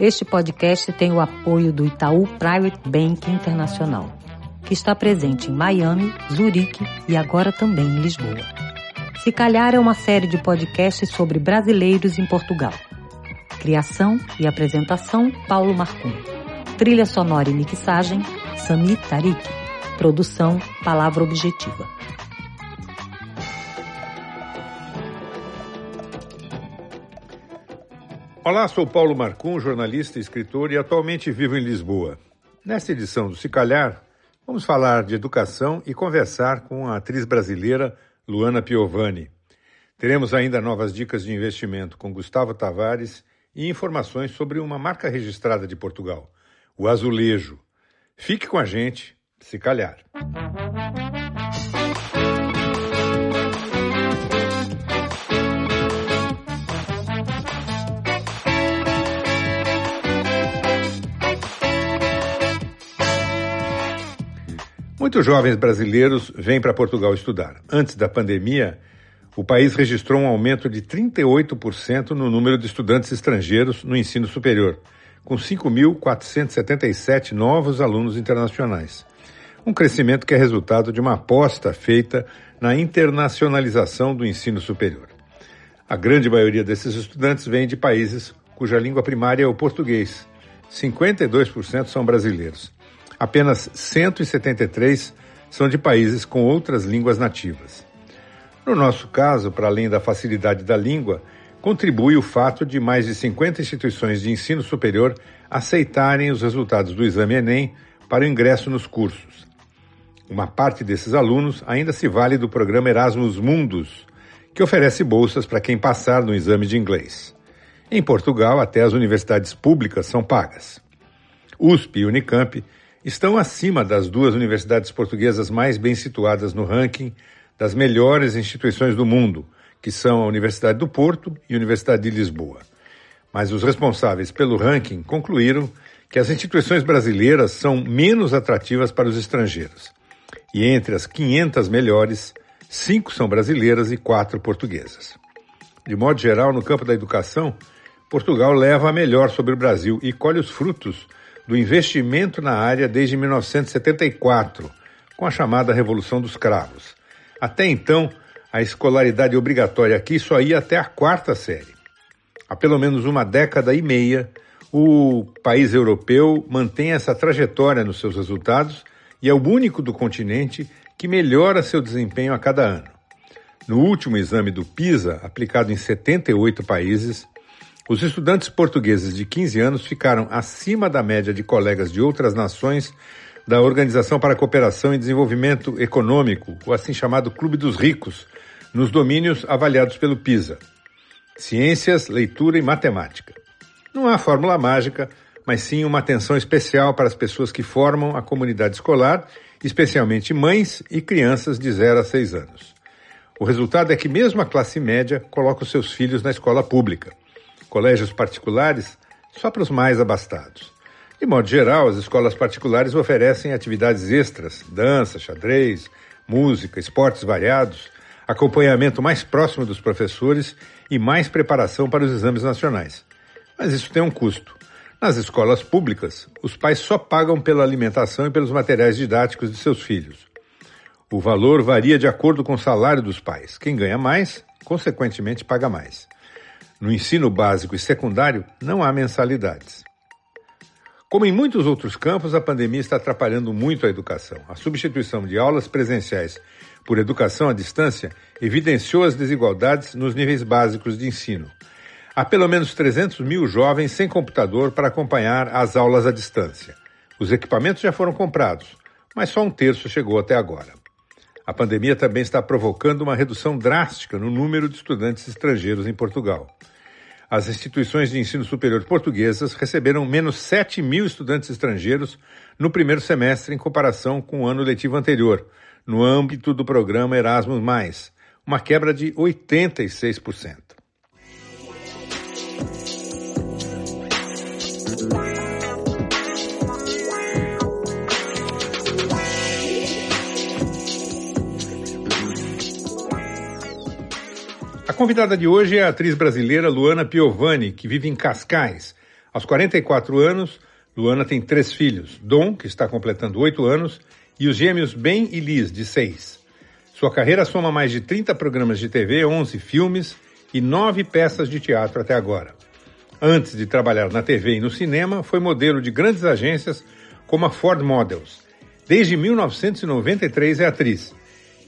Este podcast tem o apoio do Itaú Private Bank Internacional, que está presente em Miami, Zurique e agora também em Lisboa. Se Calhar é uma série de podcasts sobre brasileiros em Portugal. Criação e apresentação, Paulo Marcum. Trilha sonora e mixagem, Sami Tarik. Produção, Palavra Objetiva. Olá, sou Paulo Marcum, jornalista escritor e atualmente vivo em Lisboa. Nesta edição do Se Calhar, vamos falar de educação e conversar com a atriz brasileira Luana Piovani. Teremos ainda novas dicas de investimento com Gustavo Tavares e informações sobre uma marca registrada de Portugal, o Azulejo. Fique com a gente, se calhar. Muitos jovens brasileiros vêm para Portugal estudar. Antes da pandemia, o país registrou um aumento de 38% no número de estudantes estrangeiros no ensino superior, com 5.477 novos alunos internacionais. Um crescimento que é resultado de uma aposta feita na internacionalização do ensino superior. A grande maioria desses estudantes vem de países cuja língua primária é o português. 52% são brasileiros. Apenas 173 são de países com outras línguas nativas. No nosso caso, para além da facilidade da língua, contribui o fato de mais de 50 instituições de ensino superior aceitarem os resultados do exame Enem para o ingresso nos cursos. Uma parte desses alunos ainda se vale do programa Erasmus Mundus, que oferece bolsas para quem passar no exame de inglês. Em Portugal, até as universidades públicas são pagas. USP e Unicamp estão acima das duas universidades portuguesas mais bem situadas no ranking das melhores instituições do mundo, que são a Universidade do Porto e a Universidade de Lisboa. Mas os responsáveis pelo ranking concluíram que as instituições brasileiras são menos atrativas para os estrangeiros. E entre as 500 melhores, cinco são brasileiras e quatro portuguesas. De modo geral, no campo da educação, Portugal leva a melhor sobre o Brasil e colhe os frutos do investimento na área desde 1974, com a chamada Revolução dos Cravos. Até então, a escolaridade obrigatória aqui só ia até a quarta série. Há pelo menos uma década e meia, o país europeu mantém essa trajetória nos seus resultados e é o único do continente que melhora seu desempenho a cada ano. No último exame do PISA, aplicado em 78 países, os estudantes portugueses de 15 anos ficaram acima da média de colegas de outras nações da Organização para a Cooperação e Desenvolvimento Econômico, o assim chamado Clube dos Ricos, nos domínios avaliados pelo PISA: ciências, leitura e matemática. Não há fórmula mágica, mas sim uma atenção especial para as pessoas que formam a comunidade escolar, especialmente mães e crianças de 0 a 6 anos. O resultado é que mesmo a classe média coloca os seus filhos na escola pública colégios particulares só para os mais abastados. De modo geral, as escolas particulares oferecem atividades extras, dança, xadrez, música, esportes variados, acompanhamento mais próximo dos professores e mais preparação para os exames nacionais. Mas isso tem um custo. Nas escolas públicas, os pais só pagam pela alimentação e pelos materiais didáticos de seus filhos. O valor varia de acordo com o salário dos pais. Quem ganha mais, consequentemente, paga mais. No ensino básico e secundário, não há mensalidades. Como em muitos outros campos, a pandemia está atrapalhando muito a educação. A substituição de aulas presenciais por educação à distância evidenciou as desigualdades nos níveis básicos de ensino. Há pelo menos 300 mil jovens sem computador para acompanhar as aulas à distância. Os equipamentos já foram comprados, mas só um terço chegou até agora. A pandemia também está provocando uma redução drástica no número de estudantes estrangeiros em Portugal as instituições de ensino superior portuguesas receberam menos 7 mil estudantes estrangeiros no primeiro semestre em comparação com o ano letivo anterior, no âmbito do programa Erasmus, uma quebra de 86%. Convidada de hoje é a atriz brasileira Luana Piovani, que vive em Cascais, Aos 44 anos, Luana tem três filhos: Dom, que está completando oito anos, e os gêmeos Ben e Liz, de seis. Sua carreira soma mais de 30 programas de TV, 11 filmes e nove peças de teatro até agora. Antes de trabalhar na TV e no cinema, foi modelo de grandes agências como a Ford Models. Desde 1993 é atriz.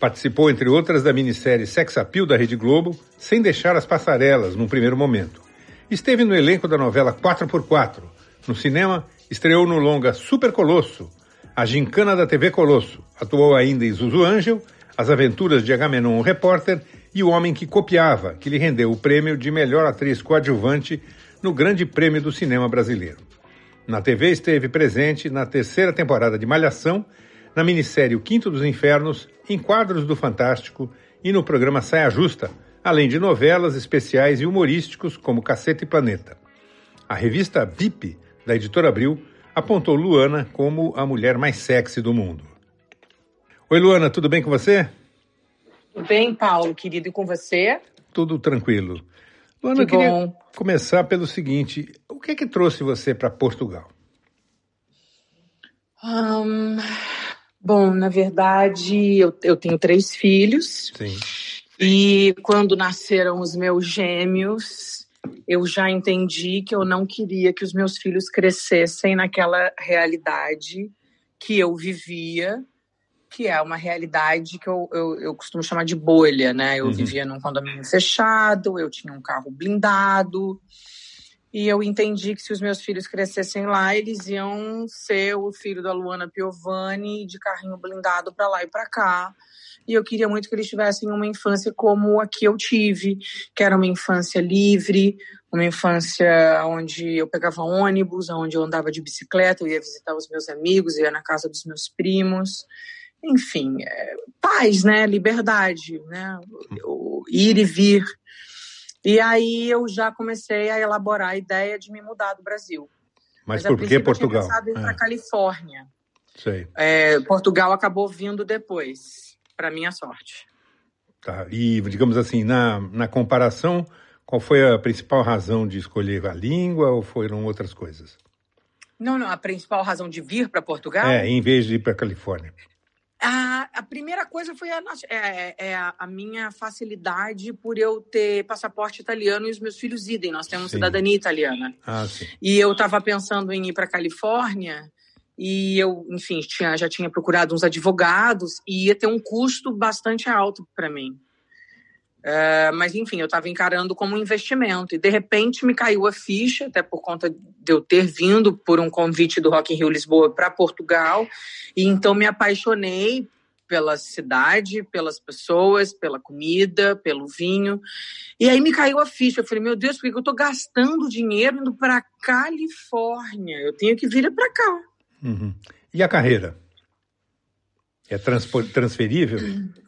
Participou, entre outras, da minissérie Sex Appeal da Rede Globo, sem deixar as passarelas num primeiro momento. Esteve no elenco da novela 4x4. No cinema, estreou no longa Super Colosso, A Gincana da TV Colosso. Atuou ainda em Zuzu Angel, As Aventuras de Agamenon o Repórter e O Homem que Copiava, que lhe rendeu o prêmio de melhor atriz coadjuvante no Grande Prêmio do Cinema Brasileiro. Na TV esteve presente na terceira temporada de Malhação, na minissérie O Quinto dos Infernos, em quadros do Fantástico e no programa Saia Justa, além de novelas, especiais e humorísticos como Caceta e Planeta. A revista VIP, da editora Abril, apontou Luana como a mulher mais sexy do mundo. Oi, Luana, tudo bem com você? Tudo bem, Paulo, querido, e com você? Tudo tranquilo. Luana, eu queria bom. começar pelo seguinte: o que é que trouxe você para Portugal? Um, bom, na verdade, eu, eu tenho três filhos. Sim. E quando nasceram os meus gêmeos, eu já entendi que eu não queria que os meus filhos crescessem naquela realidade que eu vivia, que é uma realidade que eu, eu, eu costumo chamar de bolha, né? Eu uhum. vivia num condomínio fechado, eu tinha um carro blindado, e eu entendi que se os meus filhos crescessem lá, eles iam ser o filho da Luana Piovani de carrinho blindado para lá e para cá e eu queria muito que eles tivessem uma infância como a que eu tive, que era uma infância livre, uma infância onde eu pegava ônibus, onde eu andava de bicicleta, eu ia visitar os meus amigos, ia na casa dos meus primos. Enfim, é, paz, né? Liberdade, né? O, ir e vir. E aí eu já comecei a elaborar a ideia de me mudar do Brasil. Mas, Mas por que Portugal? Eu tinha pensado em ir é. para Califórnia. Sei. É, Portugal acabou vindo depois para minha sorte. Tá. E, digamos assim, na, na comparação, qual foi a principal razão de escolher a língua ou foram outras coisas? Não, não. A principal razão de vir para Portugal? É, em vez de ir para a Califórnia. A, a, primeira coisa foi a, é, é a, a, minha facilidade por eu ter passaporte italiano e os meus filhos idem. Nós temos sim. cidadania italiana. Ah. E eu estava pensando em ir para a Califórnia e eu, enfim, tinha, já tinha procurado uns advogados e ia ter um custo bastante alto para mim. Uh, mas, enfim, eu estava encarando como um investimento. E, de repente, me caiu a ficha, até por conta de eu ter vindo por um convite do Rock in Rio Lisboa para Portugal. E então me apaixonei pela cidade, pelas pessoas, pela comida, pelo vinho. E aí me caiu a ficha. Eu falei, meu Deus, por que eu estou gastando dinheiro indo para Califórnia? Eu tenho que vir para cá. Uhum. E a carreira? É transferível?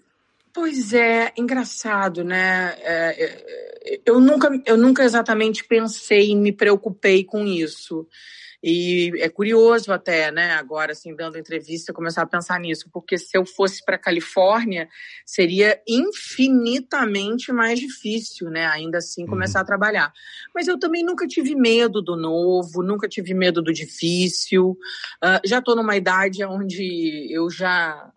Pois é, engraçado, né? É, é, eu, nunca, eu nunca exatamente pensei e me preocupei com isso. E é curioso até, né, agora, assim, dando entrevista, começar a pensar nisso, porque se eu fosse para Califórnia, seria infinitamente mais difícil, né, ainda assim, uhum. começar uhum. a trabalhar. Mas eu também nunca tive medo do novo, nunca tive medo do difícil. Uh, já estou numa idade onde eu já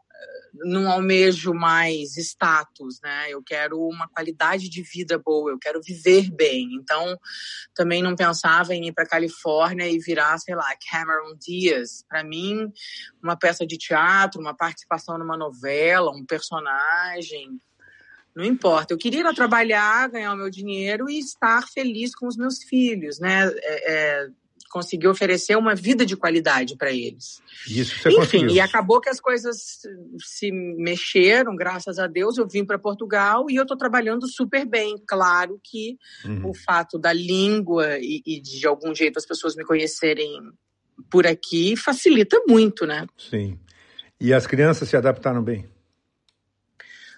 não almejo mais status, né? Eu quero uma qualidade de vida boa, eu quero viver bem. Então, também não pensava em ir para Califórnia e virar, sei lá, Cameron Diaz. Para mim, uma peça de teatro, uma participação numa novela, um personagem, não importa. Eu queria ir trabalhar, ganhar o meu dinheiro e estar feliz com os meus filhos, né? É, é, conseguir oferecer uma vida de qualidade para eles. Isso você Enfim, conseguiu. e acabou que as coisas se mexeram, graças a Deus. Eu vim para Portugal e eu estou trabalhando super bem. Claro que uhum. o fato da língua e, e de algum jeito as pessoas me conhecerem por aqui facilita muito, né? Sim. E as crianças se adaptaram bem?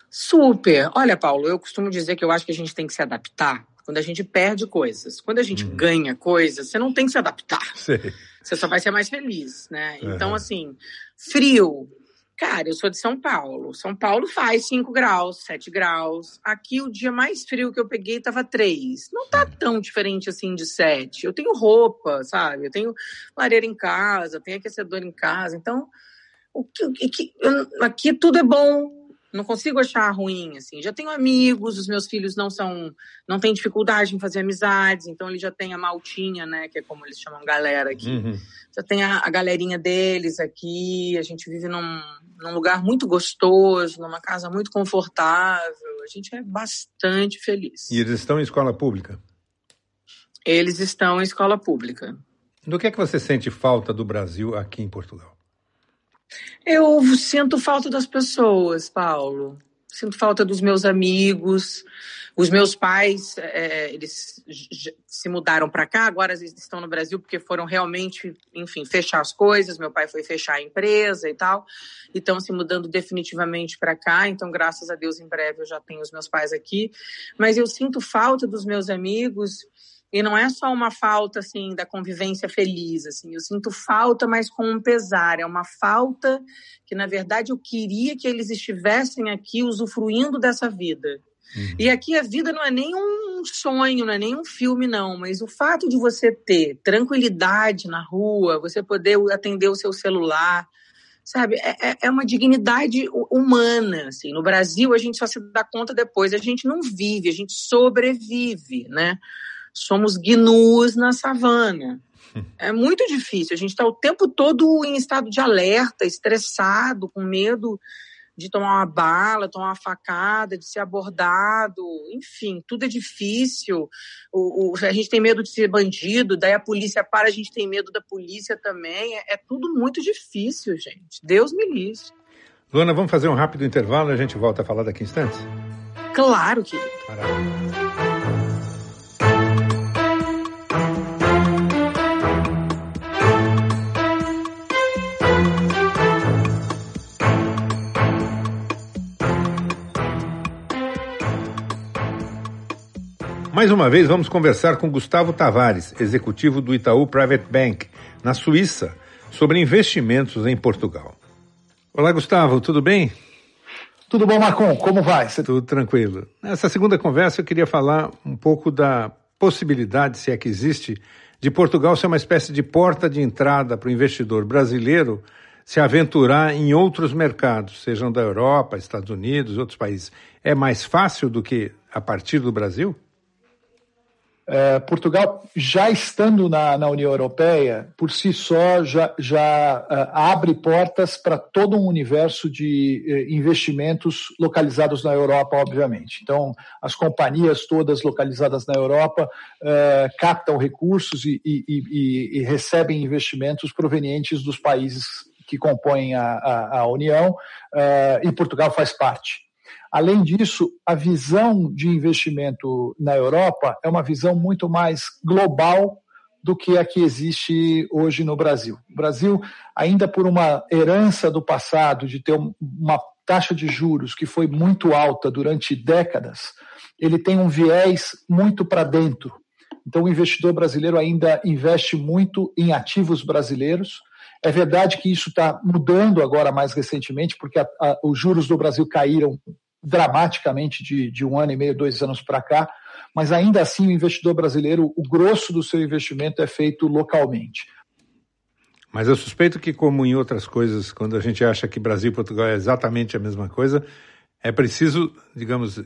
Super. Olha, Paulo, eu costumo dizer que eu acho que a gente tem que se adaptar quando a gente perde coisas. Quando a gente uhum. ganha coisas, você não tem que se adaptar. Sim. Você só vai ser mais feliz, né? Uhum. Então, assim, frio. Cara, eu sou de São Paulo. São Paulo faz 5 graus, 7 graus. Aqui o dia mais frio que eu peguei tava 3. Não tá tão diferente assim de 7. Eu tenho roupa, sabe? Eu tenho lareira em casa, tenho aquecedor em casa. Então, o que, o que, eu, aqui tudo é bom não consigo achar ruim, assim. Já tenho amigos, os meus filhos não são, não têm dificuldade em fazer amizades, então ele já tem a maltinha, né, que é como eles chamam galera aqui. Uhum. Já tem a, a, galerinha deles aqui, a gente vive num, num lugar muito gostoso, numa casa muito confortável, a gente é bastante feliz. E eles estão em escola pública? Eles estão em escola pública. Do que é que você sente falta do Brasil aqui em Portugal? Eu sinto falta das pessoas, Paulo. Sinto falta dos meus amigos. Os meus pais, é, eles se mudaram para cá, agora eles estão no Brasil porque foram realmente, enfim, fechar as coisas. Meu pai foi fechar a empresa e tal, e estão se mudando definitivamente para cá. Então, graças a Deus, em breve eu já tenho os meus pais aqui. Mas eu sinto falta dos meus amigos e não é só uma falta, assim, da convivência feliz, assim. Eu sinto falta, mas com um pesar. É uma falta que, na verdade, eu queria que eles estivessem aqui usufruindo dessa vida. Uhum. E aqui a vida não é nem um sonho, não é nem um filme, não. Mas o fato de você ter tranquilidade na rua, você poder atender o seu celular, sabe? É, é, é uma dignidade humana, assim. No Brasil, a gente só se dá conta depois. A gente não vive, a gente sobrevive, né? Somos gnus na savana. É muito difícil. A gente está o tempo todo em estado de alerta, estressado, com medo de tomar uma bala, tomar uma facada, de ser abordado, enfim, tudo é difícil. O, o, a gente tem medo de ser bandido, daí a polícia para, a gente tem medo da polícia também. É, é tudo muito difícil, gente. Deus me livre. Luana, vamos fazer um rápido intervalo e a gente volta a falar daqui a instantes? Claro, querido. Maravilha. Mais uma vez, vamos conversar com Gustavo Tavares, executivo do Itaú Private Bank, na Suíça, sobre investimentos em Portugal. Olá, Gustavo, tudo bem? Tudo bom, Marcon? Como vai? Tudo tranquilo. Nessa segunda conversa, eu queria falar um pouco da possibilidade, se é que existe, de Portugal ser uma espécie de porta de entrada para o investidor brasileiro se aventurar em outros mercados, sejam da Europa, Estados Unidos, outros países. É mais fácil do que a partir do Brasil? É, Portugal, já estando na, na, União Europeia, por si só já, já uh, abre portas para todo um universo de uh, investimentos localizados na Europa, obviamente. Então, as companhias todas localizadas na Europa uh, captam recursos e, e, e, e, recebem investimentos provenientes dos países que compõem a, a, a União, e Portugal faz parte. Além disso, a visão de investimento na Europa é uma visão muito mais global do que a que existe hoje no Brasil. O Brasil, ainda por uma herança do passado de ter uma taxa de juros que foi muito alta durante décadas, ele tem um viés muito para dentro. Então, o investidor brasileiro ainda investe muito em ativos brasileiros. É verdade que isso está mudando agora mais recentemente, porque a, a, os juros do Brasil caíram dramaticamente de, de um ano e meio, dois anos para cá, mas ainda assim o investidor brasileiro, o grosso do seu investimento é feito localmente. Mas eu suspeito que, como em outras coisas, quando a gente acha que Brasil e Portugal é exatamente a mesma coisa, é preciso, digamos,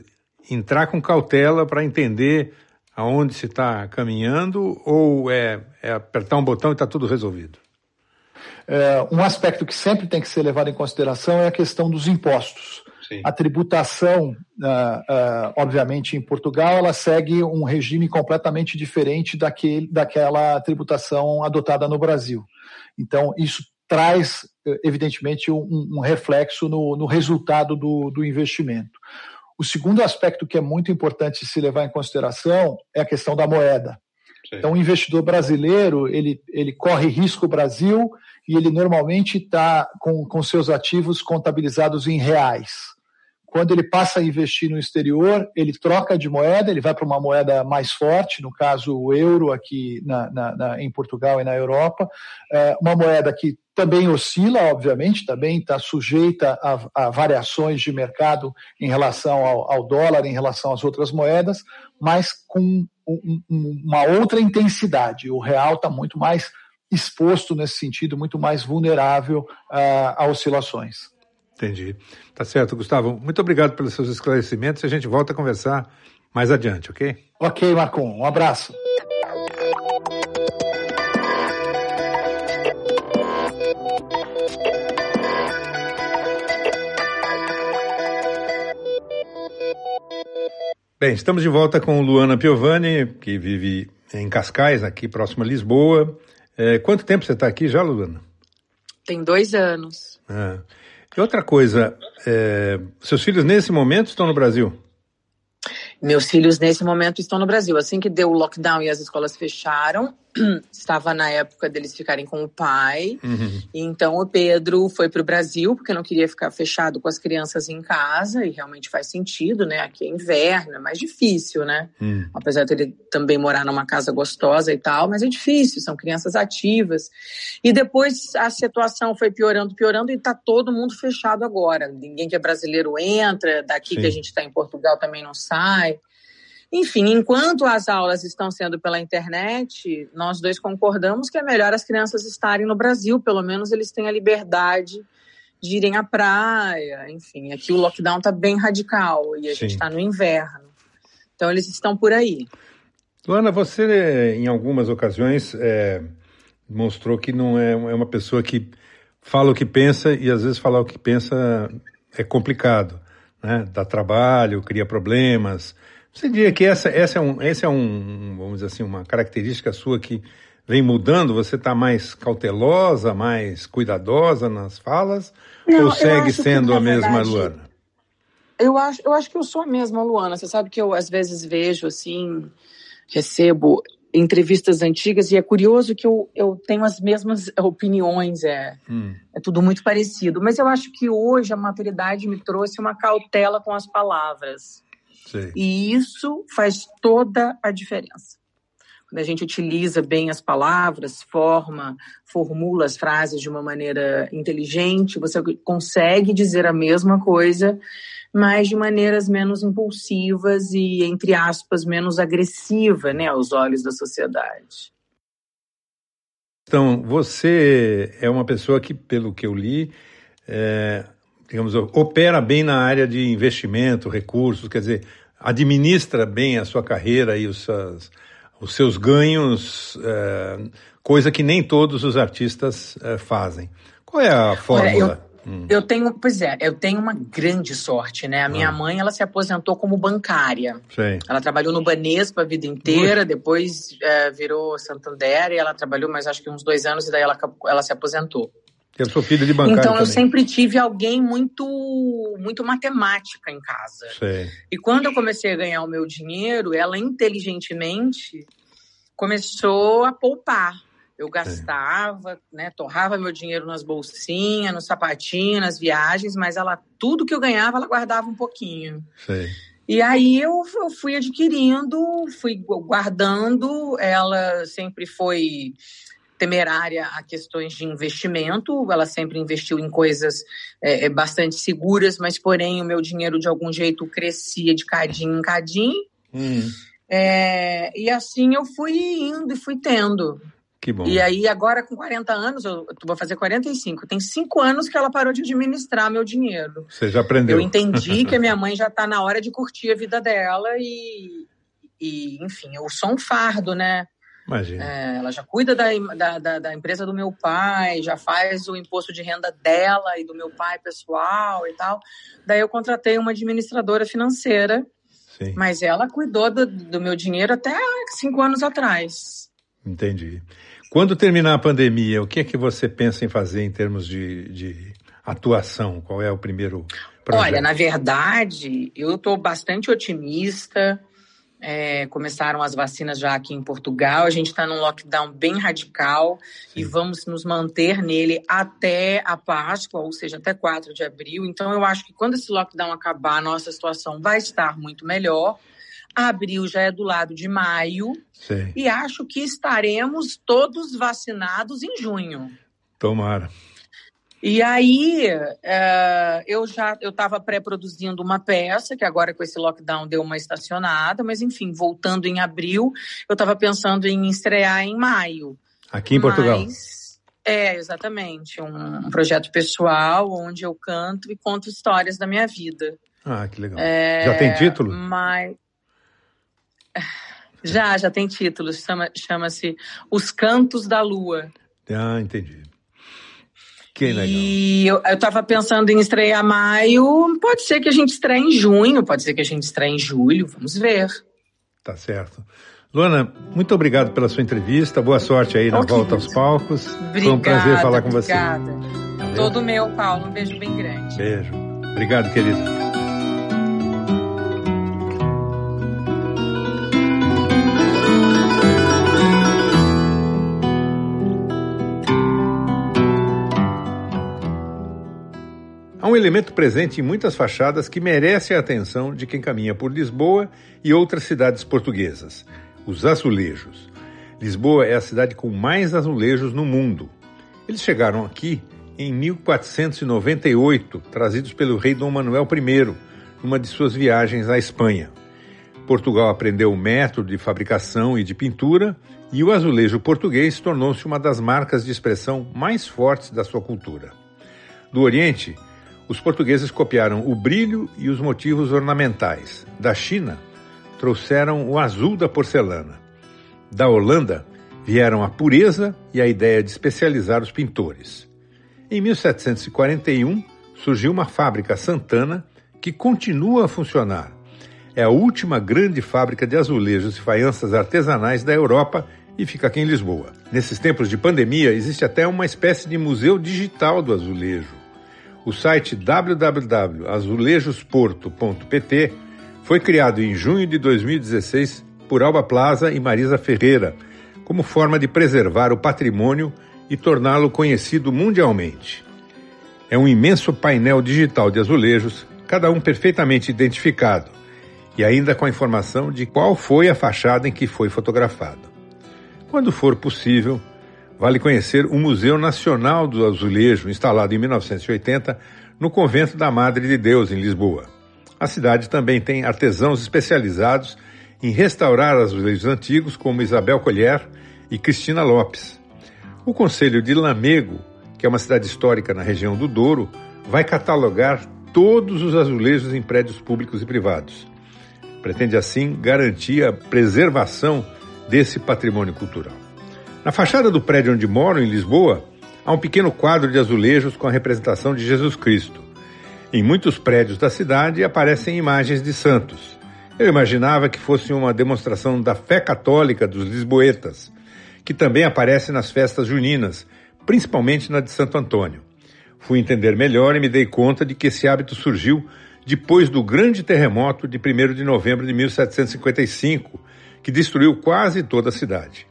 entrar com cautela para entender aonde se está caminhando ou é, é, apertar um botão e está tudo resolvido? É, um aspecto que sempre tem que ser levado em consideração é a questão dos impostos. Sim. A tributação, uh, uh, obviamente, em Portugal, ela segue um regime completamente diferente daquele, daquela tributação adotada no Brasil. Então, isso traz, evidentemente, um, um reflexo no, no resultado do, do investimento. O segundo aspecto que é muito importante se levar em consideração é a questão da moeda. Sim. Então, o investidor brasileiro, ele, ele corre risco Brasil e ele normalmente está com, com seus ativos contabilizados em reais. Quando ele passa a investir no exterior, ele troca de moeda, ele vai para uma moeda mais forte, no caso o euro aqui na, na, na, em Portugal e na Europa, é uma moeda que também oscila, obviamente, também está sujeita a, a, variações de mercado em relação ao, ao, dólar, em relação às outras moedas, mas com um, um, uma outra intensidade. O real está muito mais exposto nesse sentido, muito mais vulnerável uh, a oscilações. Entendi. Tá certo, Gustavo. Muito obrigado pelos seus esclarecimentos. A gente volta a conversar mais adiante, ok? Ok, Marcon. Um abraço. Bem, estamos de volta com Luana Piovani, que vive em Cascais, aqui próximo a Lisboa. É, quanto tempo você está aqui já, Luana? Tem dois anos. Ah. E outra coisa, é, seus filhos nesse momento estão no Brasil? Meus filhos nesse momento estão no Brasil. Assim que deu o lockdown e as escolas fecharam, estava na época deles ficarem com o pai. Uhum. Então o Pedro foi para o Brasil porque não queria ficar fechado com as crianças em casa e realmente faz sentido, né? Aqui é inverno, é mais difícil, né? Uhum. Apesar de ele também morar numa casa gostosa e tal, mas é difícil, são crianças ativas. E depois a situação foi piorando, piorando e está todo mundo fechado agora. Ninguém que é brasileiro entra, daqui Sim. que a gente está em Portugal também não sai. Enfim, enquanto as aulas estão sendo pela internet, nós dois concordamos que é melhor as crianças estarem no Brasil, pelo menos eles têm a liberdade de irem à praia, enfim. Aqui o lockdown está bem radical e a Sim. gente está no inverno. Então eles estão por aí. Luana, você em algumas ocasiões é, mostrou que não é, é uma pessoa que fala o que pensa e às vezes falar o que pensa é complicado, né? Dá trabalho, cria problemas. Você diria que essa, essa é, um, essa é um, vamos dizer assim, uma característica sua que vem mudando? Você está mais cautelosa, mais cuidadosa nas falas? Não, ou segue sendo que, a mesma verdade, Luana? Eu acho, eu acho que eu sou a mesma Luana. Você sabe que eu às vezes vejo assim, recebo entrevistas antigas e é curioso que eu, eu tenho as mesmas opiniões, é, hum. é tudo muito parecido. Mas eu acho que hoje a maturidade me trouxe uma cautela com as palavras. Sim. E isso faz toda a diferença. Quando a gente utiliza bem as palavras, forma, formula as frases de uma maneira inteligente, você consegue dizer a mesma coisa, mas de maneiras menos impulsivas e, entre aspas, menos agressiva né, aos olhos da sociedade. Então, você é uma pessoa que, pelo que eu li, é, digamos, opera bem na área de investimento, recursos, quer dizer, administra bem a sua carreira e os seus, os seus ganhos, é, coisa que nem todos os artistas é, fazem. Qual é a fórmula? eu, hum. eu, tenho, pois é, eu tenho uma grande sorte, né? A minha ah. mãe, ela se aposentou como bancária. Ela trabalhou no Banespa a vida inteira, depois é, virou Santander e ela trabalhou mais acho que uns dois anos e daí ela, ela se aposentou. Eu sou filho de bancário Então eu também. sempre tive alguém muito muito matemática em casa. Sei. E quando eu comecei a ganhar o meu dinheiro, ela inteligentemente começou a poupar. Eu gastava, né, torrava meu dinheiro nas bolsinhas, no sapatinho, nas viagens, mas ela tudo que eu ganhava, ela guardava um pouquinho. Sei. E aí eu, eu fui adquirindo, fui guardando, ela sempre foi temerária a questões de investimento. Ela sempre investiu em coisas é, é, bastante seguras, mas porém o meu dinheiro de algum jeito crescia de cadinho em cadinho. Hum. É, e assim eu fui indo e fui tendo. Que bom. E aí, agora com 40 anos, eu vou fazer 45. Tem cinco anos que ela parou de administrar meu dinheiro. Você já aprendeu. Eu entendi que a minha mãe já está na hora de curtir a vida dela e, e, enfim, eu sou um fardo, né? Imagina. É, ela já cuida da, da, da, empresa do meu pai, já faz o imposto de renda dela e do meu pai pessoal e tal. Daí eu contratei uma administradora financeira, Sim. mas ela cuidou do, do meu dinheiro até cinco anos atrás. Entendi. Quando terminar a pandemia, o que é que você pensa em fazer em termos de, de atuação? Qual é o primeiro projeto? Olha, na verdade, eu estou bastante otimista. É, começaram as vacinas já aqui em Portugal. A gente está num lockdown bem radical Sim. e vamos nos manter nele até a Páscoa, ou seja, até 4 de abril. Então, eu acho que quando esse lockdown acabar, a nossa situação vai estar muito melhor. Abril já é do lado de maio Sim. e acho que estaremos todos vacinados em junho. Tomara. E aí, uh, eu já eu estava pré-produzindo uma peça, que agora com esse lockdown deu uma estacionada, mas enfim, voltando em abril, eu estava pensando em estrear em maio. Aqui em Portugal? Mas, é, exatamente. Um, um, projeto pessoal onde eu canto e conto histórias da minha vida. Ah, que legal. É, já tem título? Mas... Já, já tem título. Chama-se chama Os Cantos da Lua. Ah, entendi. Que legal. E eu, eu tava pensando em estrear maio. Pode ser que a gente estreie em junho, pode ser que a gente estreie em julho. Vamos ver. Tá certo. Luana, muito obrigado pela sua entrevista. Boa sorte aí na oh, volta aos palcos. Obrigada, Foi um prazer falar com obrigada. você. Obrigada. Todo meu, Paulo. Um beijo bem grande. Beijo. Obrigado, querida. Um elemento presente em muitas fachadas que merece a atenção de quem caminha por Lisboa e outras cidades portuguesas: os azulejos. Lisboa é a cidade com mais azulejos no mundo. Eles chegaram aqui em 1498, trazidos pelo rei Dom Manuel I, numa de suas viagens à Espanha. Portugal aprendeu o método de fabricação e de pintura, e o azulejo português tornou-se uma das marcas de expressão mais fortes da sua cultura. Do Oriente, os portugueses copiaram o brilho e os motivos ornamentais. Da China, trouxeram o azul da porcelana. Da Holanda, vieram a pureza e a ideia de especializar os pintores. Em 1741, surgiu uma fábrica Santana que continua a funcionar. É a última grande fábrica de azulejos e faianças artesanais da Europa e fica aqui em Lisboa. Nesses tempos de pandemia, existe até uma espécie de museu digital do azulejo. O site www.azulejosporto.pt foi criado em junho de 2016 por Alba Plaza e Marisa Ferreira, como forma de preservar o patrimônio e torná-lo conhecido mundialmente. É um imenso painel digital de azulejos, cada um perfeitamente identificado, e ainda com a informação de qual foi a fachada em que foi fotografado. Quando for possível, vale conhecer o Museu Nacional do Azulejo, instalado em 1980 no Convento da Madre de Deus, em Lisboa. A cidade também tem artesãos especializados em restaurar azulejos antigos, como Isabel Colher e Cristina Lopes. O Conselho de Lamego, que é uma cidade histórica na região do Douro, vai catalogar todos os azulejos em prédios públicos e privados. Pretende, assim, garantir a preservação desse patrimônio cultural. Na fachada do prédio onde moro, em Lisboa, há um pequeno quadro de azulejos com a representação de Jesus Cristo. Em muitos prédios da cidade aparecem imagens de santos. Eu imaginava que fosse uma demonstração da fé católica dos lisboetas, que também aparece nas festas juninas, principalmente na de Santo Antônio. Fui entender melhor e me dei conta de que esse hábito surgiu depois do grande terremoto de 1 de novembro de 1755, que destruiu quase toda a cidade.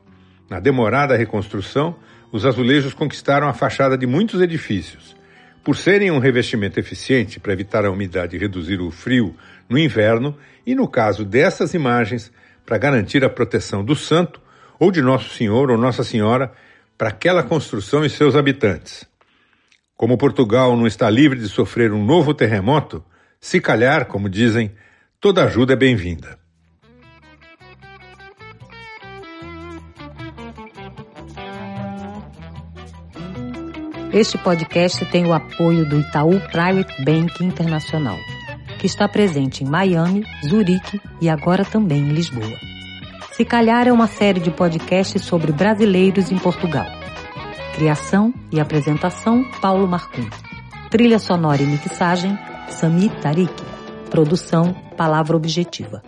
Na demorada reconstrução, os azulejos conquistaram a fachada de muitos edifícios. Por serem um revestimento eficiente para evitar a umidade e reduzir o frio no inverno, e no caso dessas imagens, para garantir a proteção do santo ou de Nosso Senhor ou Nossa Senhora para aquela construção e seus habitantes. Como Portugal não está livre de sofrer um novo terremoto, se calhar, como dizem, toda ajuda é bem-vinda. Este podcast tem o apoio do Itaú Private Bank Internacional, que está presente em Miami, Zurique e agora também em Lisboa. Se Calhar é uma série de podcasts sobre brasileiros em Portugal. Criação e apresentação, Paulo Marcum. Trilha sonora e mixagem, Sami Tarik. Produção, Palavra Objetiva.